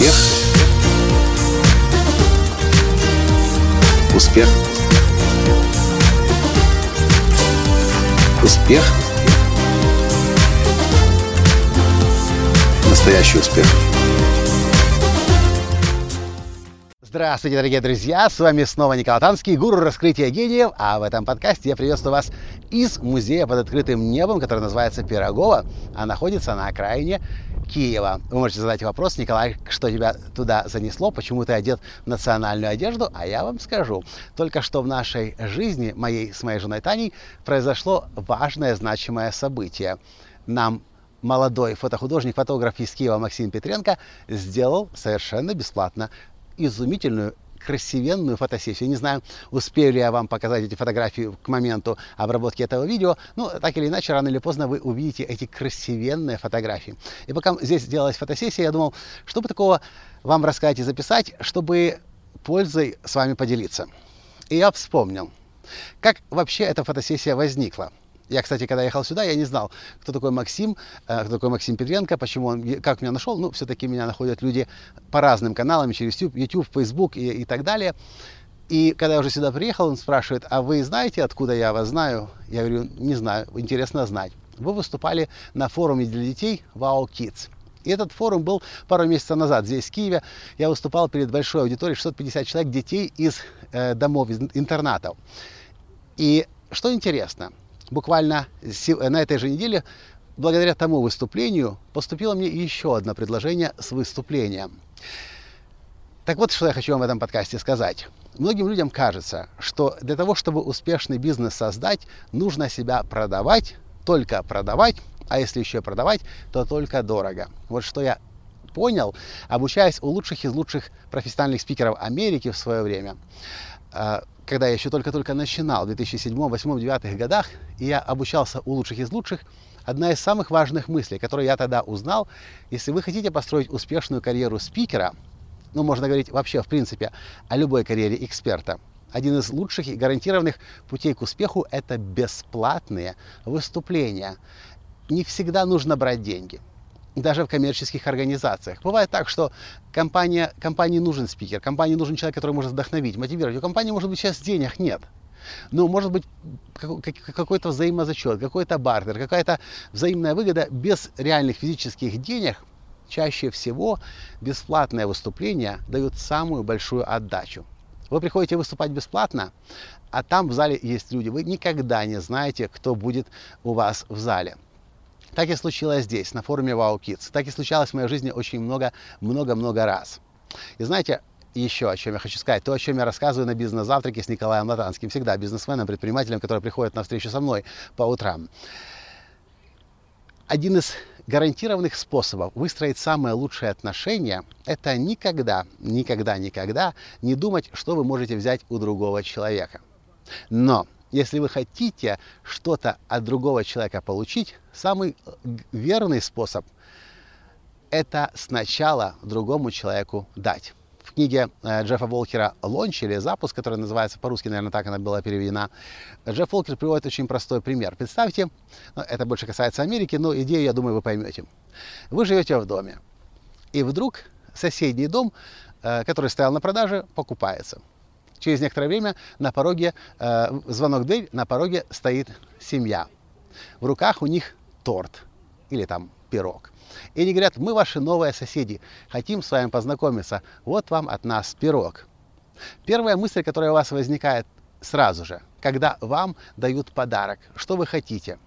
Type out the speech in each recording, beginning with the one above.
Успех. Успех. Успех. Настоящий успех. Здравствуйте, дорогие друзья! С вами снова Николай Танский, гуру раскрытия гениев. А в этом подкасте я приветствую вас из музея под открытым небом, который называется Пирогово, а находится на окраине Киева. Вы можете задать вопрос, Николай, что тебя туда занесло, почему ты одет в национальную одежду, а я вам скажу. Только что в нашей жизни, моей с моей женой Таней, произошло важное, значимое событие. Нам молодой фотохудожник, фотограф из Киева Максим Петренко сделал совершенно бесплатно изумительную красивенную фотосессию. Не знаю, успею ли я вам показать эти фотографии к моменту обработки этого видео, но так или иначе, рано или поздно вы увидите эти красивенные фотографии. И пока здесь делалась фотосессия, я думал, что бы такого вам рассказать и записать, чтобы пользой с вами поделиться. И я вспомнил, как вообще эта фотосессия возникла. Я, кстати, когда ехал сюда, я не знал, кто такой Максим, э, кто такой Максим Петренко, почему он, как меня нашел. Ну, все-таки меня находят люди по разным каналам, через YouTube, Facebook и, и так далее. И когда я уже сюда приехал, он спрашивает, а вы знаете, откуда я вас знаю? Я говорю, не знаю, интересно знать. Вы выступали на форуме для детей Wow Kids. И этот форум был пару месяцев назад здесь, в Киеве. Я выступал перед большой аудиторией, 650 человек, детей из э, домов, из интернатов. И что интересно, буквально на этой же неделе, благодаря тому выступлению, поступило мне еще одно предложение с выступлением. Так вот, что я хочу вам в этом подкасте сказать. Многим людям кажется, что для того, чтобы успешный бизнес создать, нужно себя продавать, только продавать, а если еще продавать, то только дорого. Вот что я понял, обучаясь у лучших из лучших профессиональных спикеров Америки в свое время. А, когда я еще только-только начинал в 2007, 2008, 2009 годах, и я обучался у лучших из лучших, одна из самых важных мыслей, которую я тогда узнал, если вы хотите построить успешную карьеру спикера, ну, можно говорить вообще, в принципе, о любой карьере эксперта, один из лучших и гарантированных путей к успеху – это бесплатные выступления. Не всегда нужно брать деньги – даже в коммерческих организациях. Бывает так, что компания, компании нужен спикер, компании нужен человек, который может вдохновить, мотивировать. У компании, может быть, сейчас денег нет. Но может быть какой-то взаимозачет, какой-то бартер, какая-то взаимная выгода без реальных физических денег. Чаще всего бесплатное выступление дают самую большую отдачу. Вы приходите выступать бесплатно, а там в зале есть люди. Вы никогда не знаете, кто будет у вас в зале. Так и случилось здесь, на форуме Wow Kids. Так и случалось в моей жизни очень много-много-много раз. И знаете, еще о чем я хочу сказать, то, о чем я рассказываю на бизнес-завтраке с Николаем Латанским, всегда бизнесменом, предпринимателем, который приходит на встречу со мной по утрам. Один из гарантированных способов выстроить самые лучшие отношения – это никогда, никогда, никогда не думать, что вы можете взять у другого человека. Но если вы хотите что-то от другого человека получить, самый верный способ – это сначала другому человеку дать. В книге э, Джеффа Волкера «Лонч» или «Запуск», которая называется по-русски, наверное, так она была переведена, Джефф Волкер приводит очень простой пример. Представьте, ну, это больше касается Америки, но идею, я думаю, вы поймете. Вы живете в доме, и вдруг соседний дом, э, который стоял на продаже, покупается. Через некоторое время на пороге, э, звонок в дверь, на пороге стоит семья. В руках у них торт или там пирог. И они говорят, мы ваши новые соседи, хотим с вами познакомиться, вот вам от нас пирог. Первая мысль, которая у вас возникает сразу же, когда вам дают подарок, что вы хотите.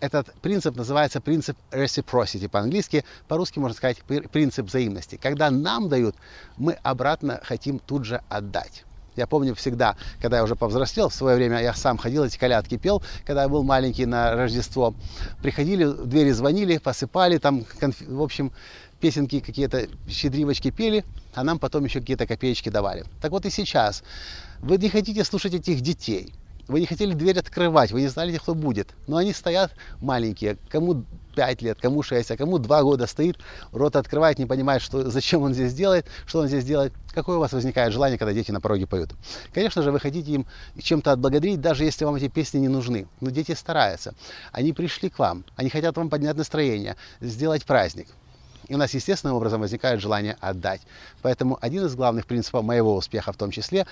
Этот принцип называется принцип reciprocity по-английски, по-русски можно сказать принцип взаимности. Когда нам дают, мы обратно хотим тут же отдать. Я помню всегда, когда я уже повзрослел, в свое время я сам ходил, эти колядки пел, когда я был маленький на Рождество. Приходили, в двери звонили, посыпали, там, в общем, песенки какие-то, щедривочки пели, а нам потом еще какие-то копеечки давали. Так вот и сейчас. Вы не хотите слушать этих детей. Вы не хотели дверь открывать, вы не знали, кто будет. Но они стоят маленькие, кому 5 лет, кому 6, а кому 2 года стоит, рот открывает, не понимает, что, зачем он здесь делает, что он здесь делает. Какое у вас возникает желание, когда дети на пороге поют? Конечно же, вы хотите им чем-то отблагодарить, даже если вам эти песни не нужны. Но дети стараются. Они пришли к вам, они хотят вам поднять настроение, сделать праздник. И у нас естественным образом возникает желание отдать. Поэтому один из главных принципов моего успеха в том числе,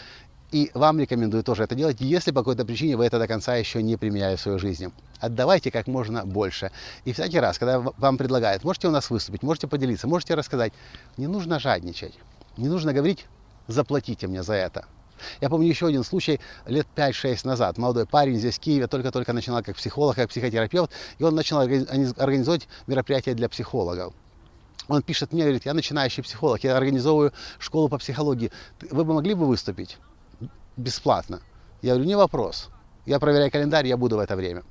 и вам рекомендую тоже это делать, если по какой-то причине вы это до конца еще не применяли в своей жизни. Отдавайте как можно больше. И всякий раз, когда вам предлагают, можете у нас выступить, можете поделиться, можете рассказать, не нужно жадничать. Не нужно говорить, заплатите мне за это. Я помню еще один случай лет 5-6 назад. Молодой парень здесь в Киеве только-только начинал как психолог, как психотерапевт, и он начал организовать мероприятия для психологов. Он пишет мне, говорит, я начинающий психолог, я организовываю школу по психологии. Вы бы могли бы выступить бесплатно? Я говорю, не вопрос. Я проверяю календарь, я буду в это время.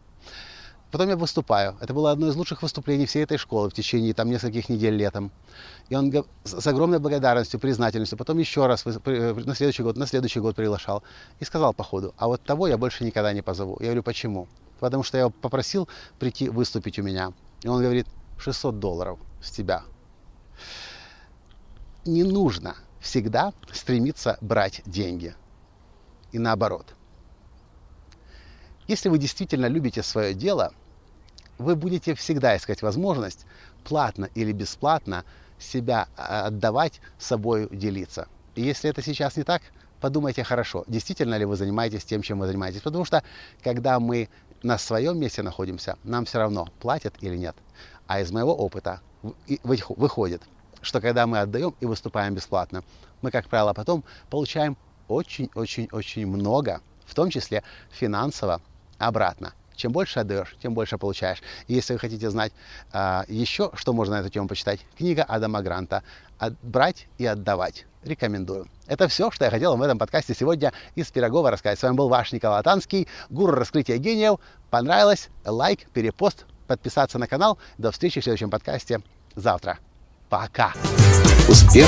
Потом я выступаю. Это было одно из лучших выступлений всей этой школы в течение там нескольких недель летом. И он с огромной благодарностью, признательностью, потом еще раз на следующий год, на следующий год приглашал. И сказал по ходу, а вот того я больше никогда не позову. Я говорю, почему? Потому что я его попросил прийти выступить у меня. И он говорит, 600 долларов с тебя не нужно всегда стремиться брать деньги. И наоборот. Если вы действительно любите свое дело, вы будете всегда искать возможность платно или бесплатно себя а, отдавать, собой делиться. И если это сейчас не так, подумайте хорошо, действительно ли вы занимаетесь тем, чем вы занимаетесь. Потому что когда мы на своем месте находимся, нам все равно, платят или нет. А из моего опыта выходит, что когда мы отдаем и выступаем бесплатно, мы, как правило, потом получаем очень-очень-очень много, в том числе финансово, обратно. Чем больше отдаешь, тем больше получаешь. И если вы хотите знать а, еще, что можно на эту тему почитать, книга Адама Гранта «Брать и отдавать». Рекомендую. Это все, что я хотел в этом подкасте сегодня из Пирогова рассказать. С вами был ваш Николай Танский, гуру раскрытия гениев. Понравилось? Лайк, перепост, подписаться на канал. До встречи в следующем подкасте завтра. Пока. Успех.